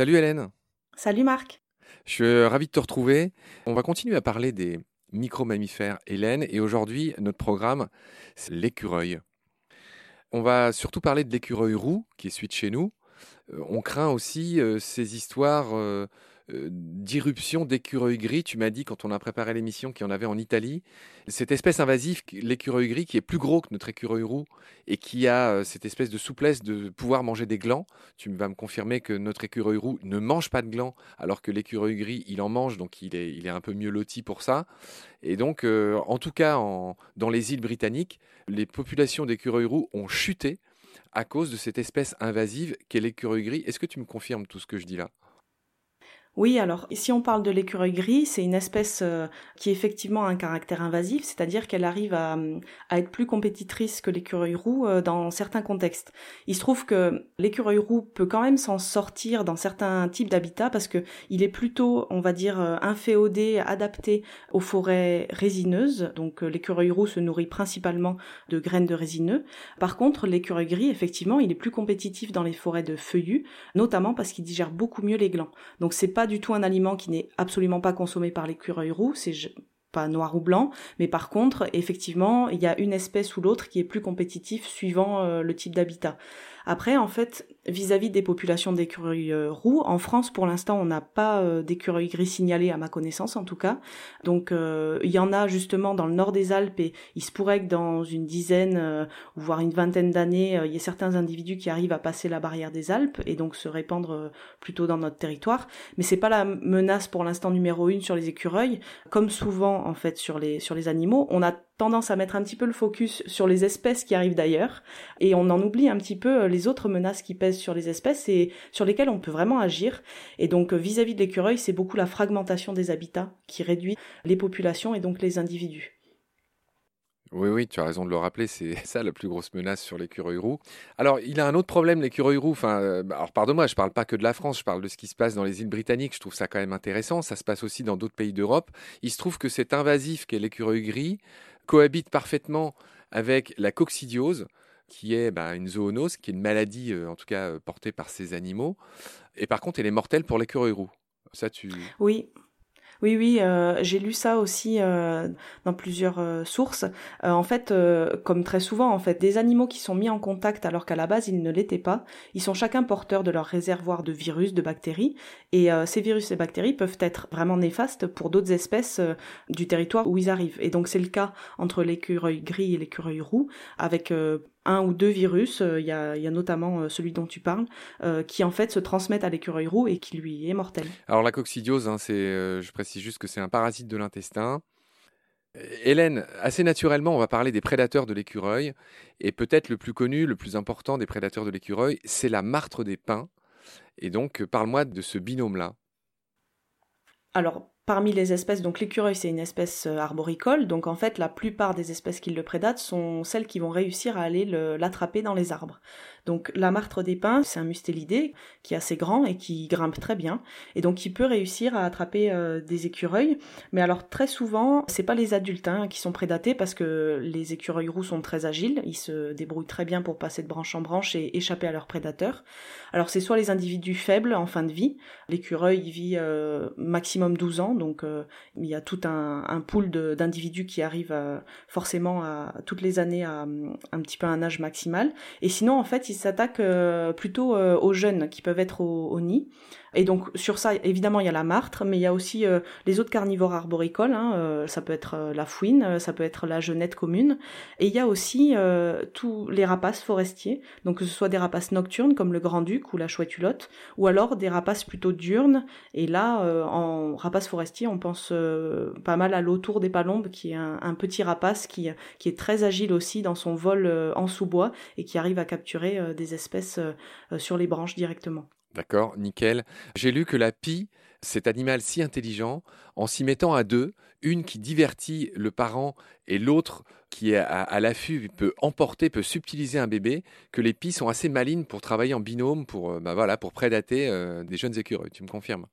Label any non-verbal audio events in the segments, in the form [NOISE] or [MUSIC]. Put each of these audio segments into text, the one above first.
Salut Hélène. Salut Marc. Je suis ravi de te retrouver. On va continuer à parler des micro-mammifères Hélène et aujourd'hui notre programme c'est l'écureuil. On va surtout parler de l'écureuil roux qui est celui de chez nous. Euh, on craint aussi euh, ces histoires euh, euh, d'irruption d'écureuil gris. Tu m'as dit quand on a préparé l'émission qu'il y en avait en Italie. Cette espèce invasive, l'écureuil gris, qui est plus gros que notre écureuil roux et qui a euh, cette espèce de souplesse de pouvoir manger des glands. Tu vas me confirmer que notre écureuil roux ne mange pas de glands, alors que l'écureuil gris, il en mange, donc il est, un peu mieux loti pour ça. Et donc, euh, en tout cas, dans les îles britanniques, les populations d'écureuils roux ont chuté à cause de cette espèce invasive qu'est l'écureuil gris. Est-ce que tu me confirmes tout ce que je dis là? Oui, alors si on parle de l'écureuil gris, c'est une espèce euh, qui effectivement a un caractère invasif, c'est-à-dire qu'elle arrive à, être plus compétitrice que l'écureuil roux euh, dans certains contextes. Il se trouve que l'écureuil roux peut quand même s'en sortir dans certains types d'habitats parce que il est plutôt, on va dire, euh, inféodé, adapté aux forêts résineuses. Donc l'écureuil roux se nourrit principalement de graines de résineux. Par contre, l'écureuil gris, effectivement, il est plus compétitif dans les forêts de feuillus, notamment parce qu'il digère beaucoup mieux les glands. Du tout un aliment qui n'est absolument pas consommé par l'écureuil roux, c'est pas noir ou blanc, mais par contre, effectivement, il y a une espèce ou l'autre qui est plus compétitif suivant euh, le type d'habitat. Après, en fait, vis-à-vis des populations d'écureuils euh, roux, en France, pour l'instant, on n'a pas euh, d'écureuils gris signalés, à ma connaissance en tout cas. Donc, euh, il y en a justement dans le nord des Alpes et il se pourrait que dans une dizaine, voire une vingtaine d'années, il y ait certains individus qui arrivent à passer la barrière des Alpes et donc se répandre plutôt dans notre territoire. Mais c'est pas la menace pour l'instant numéro une sur les écureuils. Comme souvent, en fait, sur les, sur les animaux, on a tendance à mettre un petit peu le focus sur les espèces qui arrivent d'ailleurs et on en oublie un petit peu les autres menaces qui pèsent sur les espèces et sur lesquelles on peut vraiment agir. Et donc vis-à-vis de l'écureuil, c'est beaucoup la fragmentation des habitats qui réduit les populations et donc les individus. Oui, oui, tu as raison de le rappeler, c'est [LAUGHS] ça la plus grosse menace sur l'écureuil roux. Alors, il a un autre problème, l'écureuil roux. Enfin, euh, alors, pardonne-moi, je ne parle pas que de la France, je parle de ce qui se passe dans les îles britanniques. Je trouve ça quand même intéressant. Ça se passe aussi dans d'autres pays d'Europe. Il se trouve que cet invasif qu'est l'écureuil gris cohabite parfaitement avec la coccidiose, qui est bah, une zoonose, qui est une maladie, euh, en tout cas euh, portée par ces animaux. Et par contre, elle est mortelle pour l'écureuil roux. Ça, tu. Oui, oui, oui, euh, j'ai lu ça aussi euh, dans plusieurs euh, sources. en fait, comme très souvent, en fait, des animaux qui sont mis en contact alors qu'à la base ils ne l'étaient pas, ils sont chacun porteurs de leur réservoir de virus, de bactéries, et ces virus et bactéries peuvent être vraiment néfastes pour d'autres espèces du territoire où ils arrivent. Et donc c'est le cas entre l'écureuil gris et l'écureuil roux, avec un ou deux virus, il y, a, notamment celui dont tu parles, qui en fait se transmettent à l'écureuil roux et qui lui est mortel. Alors la coccidiose, hein, c'est, je précise juste que c'est un parasite de l'intestin. Hélène, assez naturellement, on va parler des prédateurs de l'écureuil. Et peut-être le plus connu, le plus important des prédateurs de l'écureuil, c'est la martre des pins. Et donc, parle-moi de ce binôme-là. Alors, Parmi les espèces, donc l'écureuil c'est une espèce euh, arboricole, donc en fait la plupart des espèces qui le prédatent sont celles qui vont réussir à aller l'attraper dans les arbres. Donc la martre des pins, c'est un mustélidé qui est assez grand et qui grimpe très bien, et donc il peut réussir à attraper euh, des écureuils. Mais alors très souvent, c'est pas les adultes hein, qui sont prédatés parce que les écureuils roux sont très agiles, ils se débrouillent très bien pour passer de branche en branche et échapper à leurs prédateurs. Alors c'est soit les individus faibles en fin de vie, l'écureuil vit euh, maximum 12 ans donc euh, il y a tout un, pool d'individus qui arrivent euh, forcément toutes les années à un petit peu un âge maximal. Et sinon, en fait, ils s'attaquent euh, plutôt aux jeunes qui peuvent être au nid. Et donc sur ça, évidemment, il y a la martre, mais il y a aussi euh, les autres carnivores arboricoles. Hein, euh, ça peut être euh, la fouine, ça peut être la genette commune. Et il y a aussi tous les rapaces forestiers, donc que ce soit des rapaces nocturnes comme le grand-duc ou la chouette hulotte, ou alors des rapaces plutôt diurnes. Et là, en rapaces forestiers, on pense pas mal à l'autour des palombes, qui est un, un, petit rapace qui, qui est très agile aussi dans son vol en sous-bois et qui arrive à capturer des espèces sur les branches directement. D'accord, nickel. J'ai lu que la pie, cet animal si intelligent, en s'y mettant à deux, une qui divertit le parent et l'autre qui est à, l'affût peut emporter, peut subtiliser un bébé, que les pies sont assez malines pour travailler en binôme, pour, euh, bah pour prédater euh, des jeunes écureuils. Tu me confirmes?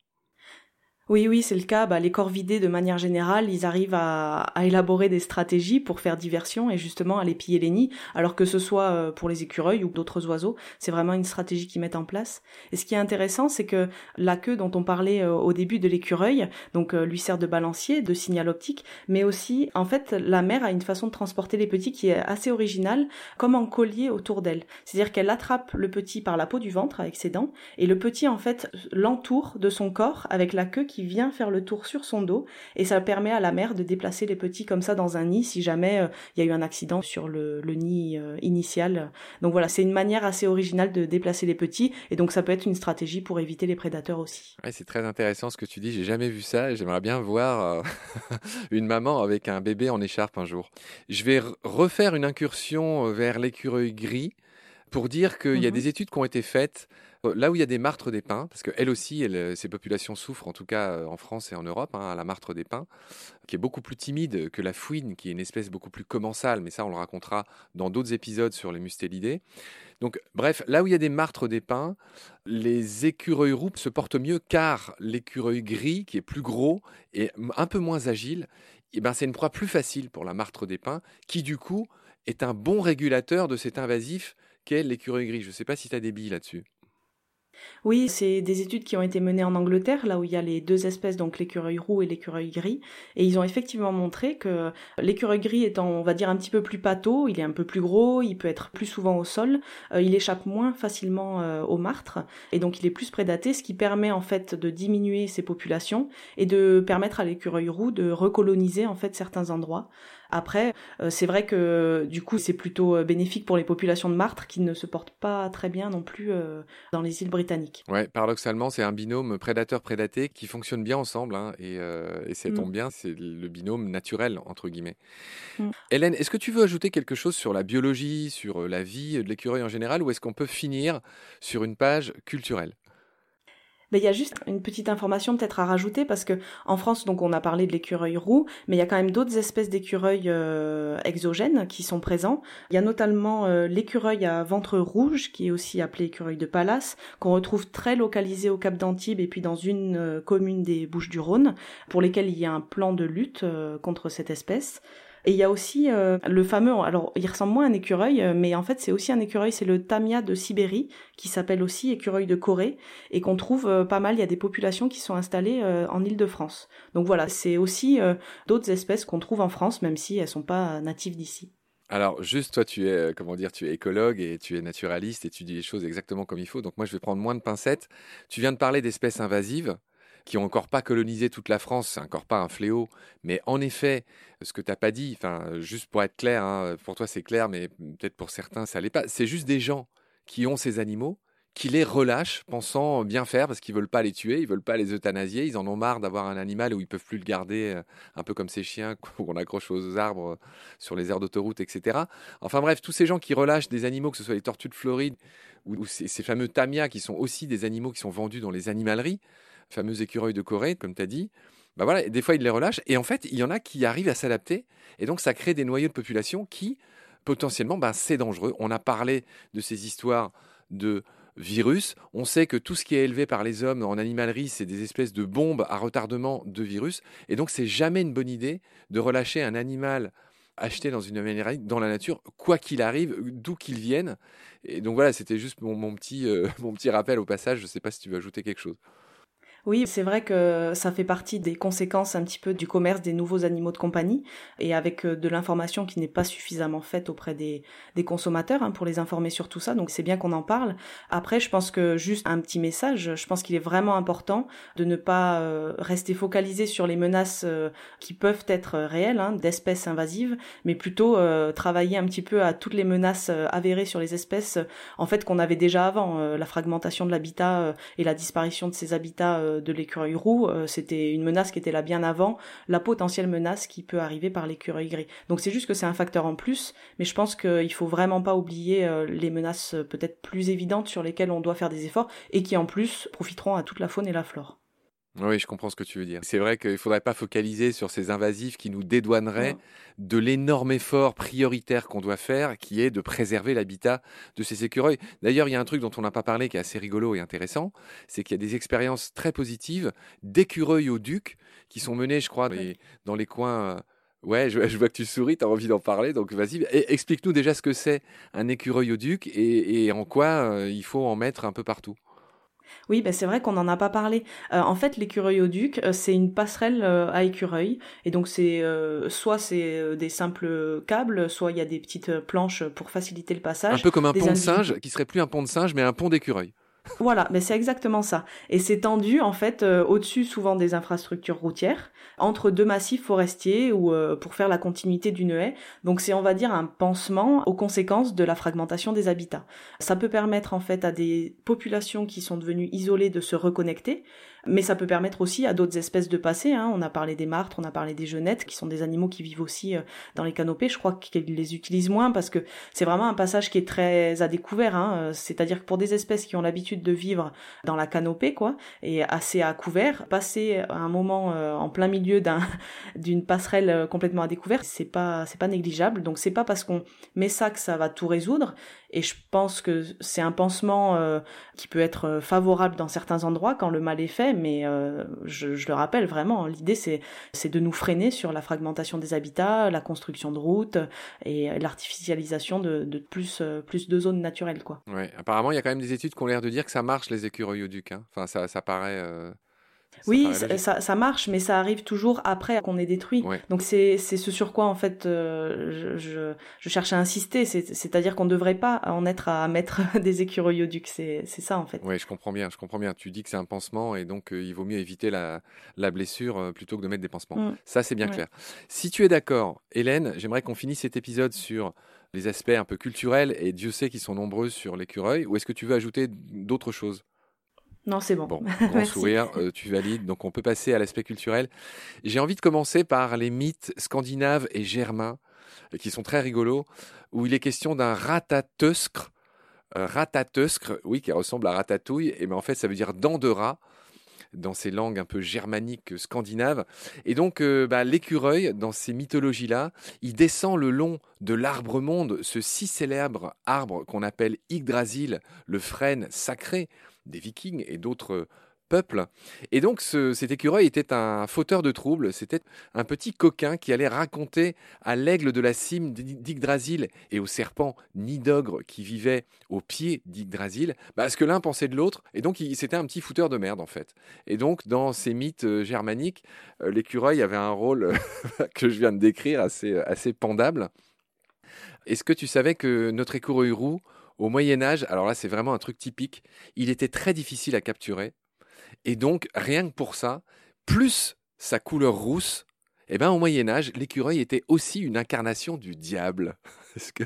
Oui, oui, c'est le cas. Bah, les corvidés, de manière générale, ils arrivent à, élaborer des stratégies pour faire diversion et justement à les piller les nids, alors que ce soit euh, pour les écureuils ou d'autres oiseaux, c'est vraiment une stratégie qu'ils mettent en place. Et ce qui est intéressant, c'est que la queue dont on parlait euh, au début de l'écureuil, donc euh, lui sert de balancier, de signal optique, mais aussi, en fait, la mère a une façon de transporter les petits qui est assez originale, comme en collier autour d'elle. C'est-à-dire qu'elle attrape le petit par la peau du ventre avec ses dents, et le petit, en fait, l'entoure de son corps avec la queue qui qui vient faire le tour sur son dos et ça permet à la mère de déplacer les petits comme ça dans un nid si jamais euh, il y a eu un accident sur le, nid euh, initial. Donc voilà, c'est une manière assez originale de déplacer les petits et donc ça peut être une stratégie pour éviter les prédateurs aussi. c'est très intéressant ce que tu dis, j'ai jamais vu ça, j'aimerais bien voir euh, [LAUGHS] une maman avec un bébé en écharpe un jour. Je vais refaire une incursion vers l'écureuil gris pour dire qu'il y a mmh des études qui ont été faites là où il y a des martres des pins, parce qu'elles aussi, ces populations souffrent, en tout cas en France et en Europe, hein, à la martre des pins, qui est beaucoup plus timide que la fouine, qui est une espèce beaucoup plus commensale, mais ça on le racontera dans d'autres épisodes sur les mustélidés. Donc bref, là où il y a des martres des pins, les écureuils roux se portent mieux car l'écureuil gris, qui est plus gros et un peu moins agile, eh ben, c'est une proie plus facile pour la martre des pins, qui du coup est un bon régulateur de cet invasif qu'est l'écureuil gris. Je ne sais pas si tu as des billes là-dessus. Oui, c'est des études qui ont été menées en Angleterre, là où il y a les deux espèces, donc l'écureuil roux et l'écureuil gris, et ils ont effectivement montré que l'écureuil gris étant, on va dire, un petit peu plus pâteau, il est un peu plus gros, il peut être plus souvent au sol, euh, il échappe moins facilement euh, au martre, et donc il est plus prédaté, ce qui permet en fait de diminuer ses populations et de permettre à l'écureuil roux de recoloniser en fait certains endroits. Après, euh, c'est vrai que du coup, c'est plutôt euh, bénéfique pour les populations de martres qui ne se portent pas très bien non plus euh, dans les îles britanniques. Ouais, paradoxalement, c'est un binôme prédateur-prédaté qui fonctionne bien ensemble, hein, et, et ça tombe mm. bien, c'est le binôme naturel entre guillemets. Mm. Hélène, est-ce que tu veux ajouter quelque chose sur la biologie, sur la vie de l'écureuil en général, ou est-ce qu'on peut finir sur une page culturelle? Il y a juste une petite information peut-être à rajouter parce que en France, donc on a parlé de l'écureuil roux, mais il y a quand même d'autres espèces d'écureuils euh, exogènes qui sont présents. Il y a notamment euh, l'écureuil à ventre rouge, qui est aussi appelé écureuil de Pallas, qu'on retrouve très localisé au Cap d'Antibes et puis dans une euh, commune des Bouches-du-Rhône, pour lesquelles il y a un plan de lutte contre cette espèce. Et il y a aussi euh, le fameux, alors il ressemble moins à un écureuil, euh, mais en fait c'est aussi un écureuil, c'est le tamia de Sibérie, qui s'appelle aussi écureuil de Corée, et qu'on trouve euh, pas mal, il y a des populations qui sont installées en Île-de-France. Donc voilà, c'est aussi d'autres espèces qu'on trouve en France, même si elles sont pas natives d'ici. Alors, juste, toi, tu es, comment dire, tu es écologue et tu es naturaliste et tu dis les choses exactement comme il faut. Donc, moi, je vais prendre moins de pincettes. Tu viens de parler d'espèces invasives qui ont encore pas colonisé toute la France, c'est encore pas un fléau. Mais en effet, ce que tu n'as pas dit, enfin, juste pour être clair, hein, pour toi c'est clair, mais peut-être pour certains ça l'est pas. C'est juste des gens qui ont ces animaux, qui les relâchent, pensant bien faire parce qu'ils veulent pas les tuer, ils veulent pas les euthanasier, ils en ont marre d'avoir un animal où ils peuvent plus le garder, euh, un peu comme ces chiens [LAUGHS] qu'on accroche aux arbres euh, sur les aires d'autoroute, etc. Enfin bref, tous ces gens qui relâchent des animaux, que ce soit les tortues de Floride ou, ces fameux tamias qui sont aussi des animaux qui sont vendus dans les animaleries, fameux écureuil de Corée, comme tu as dit, bah voilà, des fois ils les relâchent. Et en fait, il y en a qui arrivent à s'adapter. Et donc, ça crée des noyaux de population qui, potentiellement, bah, c'est dangereux. On a parlé de ces histoires de virus. On sait que tout ce qui est élevé par les hommes en animalerie, c'est des espèces de bombes à retardement de virus. Et donc, c'est jamais une bonne idée de relâcher un animal acheté dans une animalerie, dans la nature, quoi qu'il arrive, d'où qu'il vienne. Et donc voilà, c'était juste mon, petit, euh, [LAUGHS] mon petit rappel au passage. Je ne sais pas si tu veux ajouter quelque chose. Oui, c'est vrai que ça fait partie des conséquences un petit peu du commerce des nouveaux animaux de compagnie et avec euh, de l'information qui n'est pas suffisamment faite auprès des, consommateurs hein, pour les informer sur tout ça. Donc c'est bien qu'on en parle. Après, je pense que juste un petit message, je pense qu'il est vraiment important de ne pas euh, rester focalisé sur les menaces euh, qui peuvent être réelles hein, d'espèces invasives, mais plutôt travailler un petit peu à toutes les menaces avérées sur les espèces en fait qu'on avait déjà avant, la fragmentation de l'habitat et la disparition de ces habitats de l'écureuil roux, euh, c'était une menace qui était là bien avant la potentielle menace qui peut arriver par l'écureuil gris. Donc c'est juste que c'est un facteur en plus, mais je pense qu'il faut vraiment pas oublier euh, les menaces euh, peut-être plus évidentes sur lesquelles on doit faire des efforts et qui en plus profiteront à toute la faune et la flore. Oui, je comprends ce que tu veux dire. C'est vrai qu'il ne faudrait pas focaliser sur ces invasifs qui nous dédouaneraient de l'énorme effort prioritaire qu'on doit faire, qui est de préserver l'habitat de ces écureuils. D'ailleurs, il y a un truc dont on n'a pas parlé qui est assez rigolo et intéressant, c'est qu'il y a des expériences très positives d'écureuils au duc qui sont menées, je crois, dans les coins... Euh, ouais, je, vois que tu souris, tu as envie d'en parler, donc vas-y, explique-nous déjà ce que c'est un écureuil au duc et, en quoi euh, il faut en mettre un peu partout. Oui, ben c'est vrai qu'on n'en a pas parlé. Euh, en fait, l'écureuil au duc, euh, c'est une passerelle euh, à écureuil. Et donc, c'est soit c'est des simples câbles, soit il y a des petites planches pour faciliter le passage. Un peu comme un pont de singe, qui serait plus un pont de singe, mais un pont d'écureuil. Voilà, mais c'est exactement ça. Et c'est tendu en fait au-dessus souvent des infrastructures routières, entre deux massifs forestiers ou pour faire la continuité d'une haie. Donc c'est on va dire un pansement aux conséquences de la fragmentation des habitats. Ça peut permettre en fait à des populations qui sont devenues isolées de se reconnecter mais ça peut permettre aussi à d'autres espèces de passer. Hein. On a parlé des martres, on a parlé des genettes, qui sont des animaux qui vivent aussi euh, dans les canopées. Je crois qu'ils les utilisent moins parce que c'est vraiment un passage qui est très à découvert. Hein. Euh, c'est-à-dire que pour des espèces qui ont l'habitude de vivre dans la canopée, quoi, et assez à couvert, passer un moment euh, en plein milieu d'un [LAUGHS] d'une passerelle complètement à découvert, c'est pas c'est pas négligeable. Donc c'est pas parce qu'on met ça que ça va tout résoudre. Et je pense que c'est un pansement qui peut être favorable dans certains endroits quand le mal est fait, mais euh, je, le rappelle vraiment, l'idée c'est, de nous freiner sur la fragmentation des habitats, la construction de routes et l'artificialisation de, plus, de zones naturelles. Quoi. Apparemment il y a quand même des études qui ont l'air de dire que ça marche les écureuils au duc. Hein. Enfin, ça paraît oui, ça, marche, mais ça arrive toujours après qu'on ait détruit. Donc c'est ce sur quoi en fait euh, je, je, cherche à insister, c'est-à-dire qu'on ne devrait pas en être à mettre [LAUGHS] des écureuils au duc, c'est ça en fait. Oui, je comprends bien, je comprends bien. Tu dis que c'est un pansement et donc euh, il vaut mieux éviter la, la blessure euh, plutôt que de mettre des pansements. Mm. Ça c'est bien clair. Si tu es d'accord, Hélène, j'aimerais qu'on finisse cet épisode sur les aspects un peu culturels et Dieu sait qu'ils sont nombreux sur l'écureuil, ou est-ce que tu veux ajouter d'autres choses? Non, c'est bon. Bon, [LAUGHS] grand sourire, euh, tu valides. Donc, on peut passer à l'aspect culturel. J'ai envie de commencer par les mythes scandinaves et germains, euh, qui sont très rigolos, où il est question d'un ratatuscre. ratatuscre, oui, qui ressemble à ratatouille, et mais en fait, ça veut dire dent de rat dans ces langues un peu germaniques scandinaves. Et donc, euh, bah, l'écureuil, dans ces mythologies-là, il descend le long de l'arbre monde, ce si célèbre arbre qu'on appelle Yggdrasil, le frêne sacré, des Vikings et d'autres peuples. Et donc cet écureuil était un fauteur de troubles, c'était un petit coquin qui allait raconter à l'aigle de la cime d'Yggdrasil et au serpent Nidogre qui vivait au pied d'Yggdrasil, bah, ce que l'un pensait de l'autre, et donc c'était un petit fouteur de merde en fait. Et donc dans ces mythes euh, germaniques, euh, l'écureuil avait un rôle [LAUGHS] que je viens de décrire assez, assez pendable. Est-ce que tu savais que notre écureuil roux au Moyen Âge, alors là c'est vraiment un truc typique, il était très difficile à capturer. Et donc, rien que pour ça, plus sa couleur rousse, eh ben, au Moyen Âge, l'écureuil était aussi une incarnation du diable. [LAUGHS] que...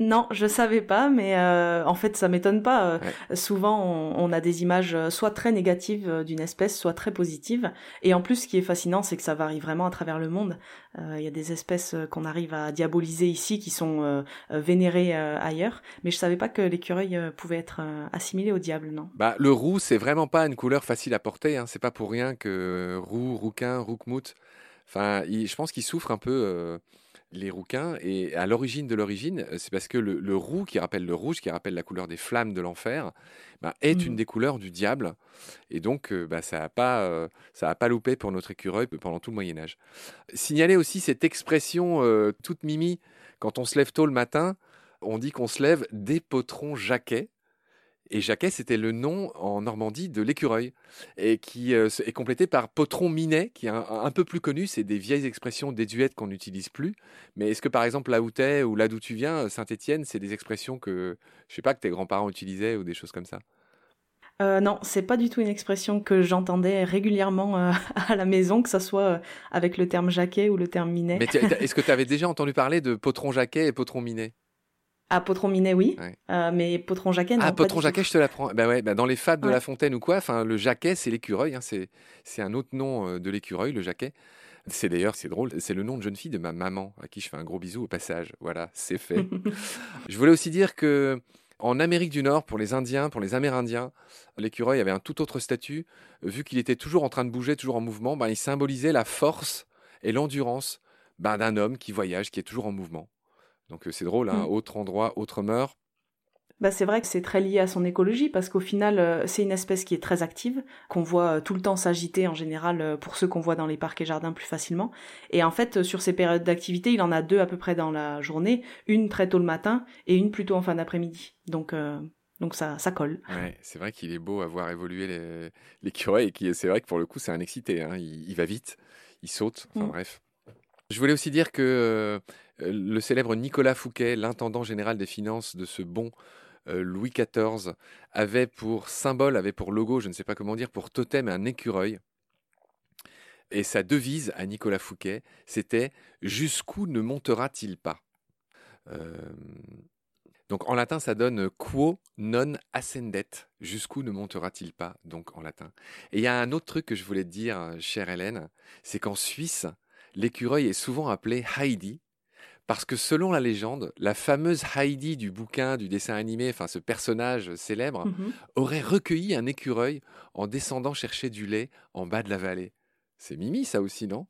Non, je savais pas, mais euh, en fait, ça m'étonne pas. Euh, souvent, on, a des images euh, soit très négatives d'une espèce, soit très positives. Et en plus, ce qui est fascinant, c'est que ça varie vraiment à travers le monde. Il y a des espèces qu'on arrive à diaboliser ici, qui sont vénérées ailleurs. Mais je savais pas que l'écureuil pouvait être assimilé au diable, non Bah, le roux, c'est vraiment pas une couleur facile à porter. Hein. C'est pas pour rien que roux, rouquin, roukmout. Enfin, je pense qu'il souffre un peu les rouquins. Et à l'origine de l'origine, euh, c'est parce que le, roux, qui rappelle le rouge, qui rappelle la couleur des flammes de l'enfer, bah, est une mmh. des couleurs du diable. Et donc, euh, bah, ça n'a pas, euh, pas loupé pour notre écureuil pendant tout le Moyen Âge. Signaler aussi cette expression toute mimi, quand on se lève tôt le matin, on dit qu'on se lève des potrons jaquets. Et Jacquet, c'était le nom en Normandie de l'écureuil, et qui euh, est complété par potron minet, qui est un, peu plus connu. C'est des vieilles expressions désuètes qu'on n'utilise plus. Mais est-ce que par exemple là où t'es ou là d'où tu viens, Saint-Étienne, c'est des expressions que je sais pas que tes grands-parents utilisaient ou des choses comme ça? Euh, non, c'est pas du tout une expression que j'entendais régulièrement euh, [LAUGHS] à la maison, que ce soit euh, avec le terme jaquet ou le terme minet. Mais [LAUGHS] est-ce que tu avais déjà entendu parler de potron jaquet et potron minet? Ah, Potron Minet, oui. Euh, mais Potron Jacquet, non. Ah, Potron Jacquet, je te l'apprends. Bah ouais, bah dans les fables de La Fontaine ou quoi, enfin, le Jacquet, c'est l'écureuil. Hein, c'est un autre nom euh, de l'écureuil, le Jacquet. C'est d'ailleurs, c'est drôle, c'est le nom de jeune fille de ma maman, à qui je fais un gros bisou au passage. Voilà, c'est fait. [LAUGHS] je voulais aussi dire que En Amérique du Nord, pour les Indiens, pour les Amérindiens, l'écureuil avait un tout autre statut. Vu qu'il était toujours en train de bouger, toujours en mouvement, ben, il symbolisait la force et l'endurance ben, d'un homme qui voyage, qui est toujours en mouvement. Donc euh, c'est drôle, hein, Mm. autre endroit, autre mœurs. Bah, c'est vrai que c'est très lié à son écologie parce qu'au final, euh, c'est une espèce qui est très active, qu'on voit euh, tout le temps s'agiter en général pour ceux qu'on voit dans les parcs et jardins plus facilement. Et en fait, sur ces périodes d'activité, il en a deux à peu près dans la journée, une très tôt le matin et une plutôt en fin d'après-midi. Donc, euh, donc ça, ça colle. Ouais, c'est vrai qu'il est beau à voir évoluer les- l'écureuil et c'est vrai que pour le coup, c'est un excité. hein. Il, il va vite, il saute, enfin Mm. bref. Je voulais aussi dire que le célèbre Nicolas Fouquet, l'intendant général des finances de ce bon euh, Louis XIV, avait pour symbole, avait pour logo, je ne sais pas comment dire, pour totem un écureuil. Et sa devise à Nicolas Fouquet, c'était Jusqu'où ne montera-t-il pas Euh, Donc en latin, ça donne quo non ascendet. Jusqu'où ne montera-t-il pas Donc en latin. Et il y a un autre truc que je voulais te dire, euh, chère Hélène, c'est qu'en Suisse, l'écureuil est souvent appelé Heidi. Parce que selon la légende, la fameuse Heidi du bouquin, du dessin animé, enfin ce personnage célèbre, Mhm. aurait recueilli un écureuil en descendant chercher du lait en bas de la vallée. C'est Mimi ça aussi, non?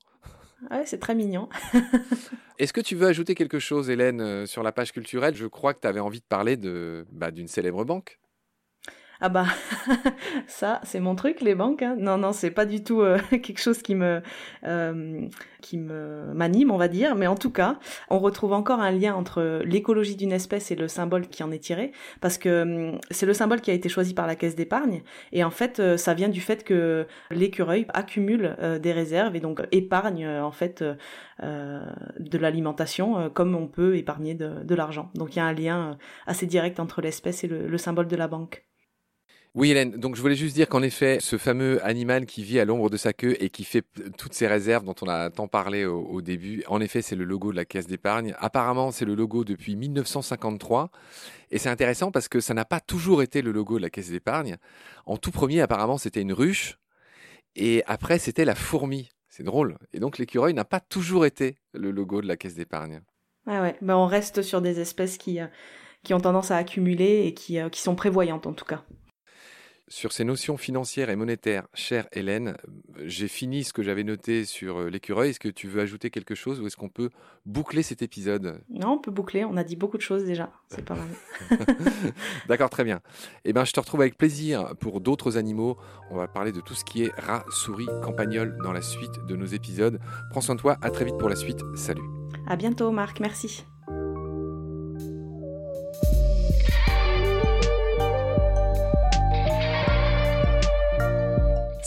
Ouais, c'est très mignon. [LAUGHS] Est-ce que tu veux ajouter quelque chose, Hélène, euh, sur la page culturelle? Je crois que tu avais envie de parler de, bah, d'une célèbre banque. Ah bah [LAUGHS] ça c'est mon truc les banques. hein. Non non c'est pas du tout euh, [LAUGHS] quelque chose qui me euh, qui me m'anime on va dire. Mais en tout cas on retrouve encore un lien entre l'écologie d'une espèce et le symbole qui en est tiré parce que hum, c'est le symbole qui a été choisi par la caisse d'épargne et en fait euh, ça vient du fait que l'écureuil accumule euh, des réserves et donc épargne en fait de l'alimentation comme on peut épargner de, l'argent. Donc il y a un lien assez direct entre l'espèce et le symbole de la banque. Oui, Hélène, donc je voulais juste dire qu'en effet, ce fameux animal qui vit à l'ombre de sa queue et qui fait toutes ces réserves dont on a tant parlé au, début, en effet, c'est le logo de la caisse d'épargne. Apparemment, c'est le logo depuis 1953. Et c'est intéressant parce que ça n'a pas toujours été le logo de la caisse d'épargne. En tout premier, apparemment, c'était une ruche. Et après, c'était la fourmi. C'est drôle. Et donc, l'écureuil n'a pas toujours été le logo de la caisse d'épargne. Ouais, ouais. Ben, on reste sur des espèces qui, euh, qui ont tendance à accumuler et qui, euh, qui sont prévoyantes en tout cas. Sur ces notions financières et monétaires, chère Hélène, j'ai fini ce que j'avais noté sur euh, l'écureuil. Est-ce que tu veux ajouter quelque chose ou est-ce qu'on peut boucler cet épisode? Non, on peut boucler, on a dit beaucoup de choses déjà, c'est pas mal. [LAUGHS] D'accord, très bien. Eh bien, je te retrouve avec plaisir pour d'autres animaux. On va parler de tout ce qui est rat, souris, campagnol dans la suite de nos épisodes. Prends soin de toi, à très vite pour la suite. Salut. À bientôt Marc, merci.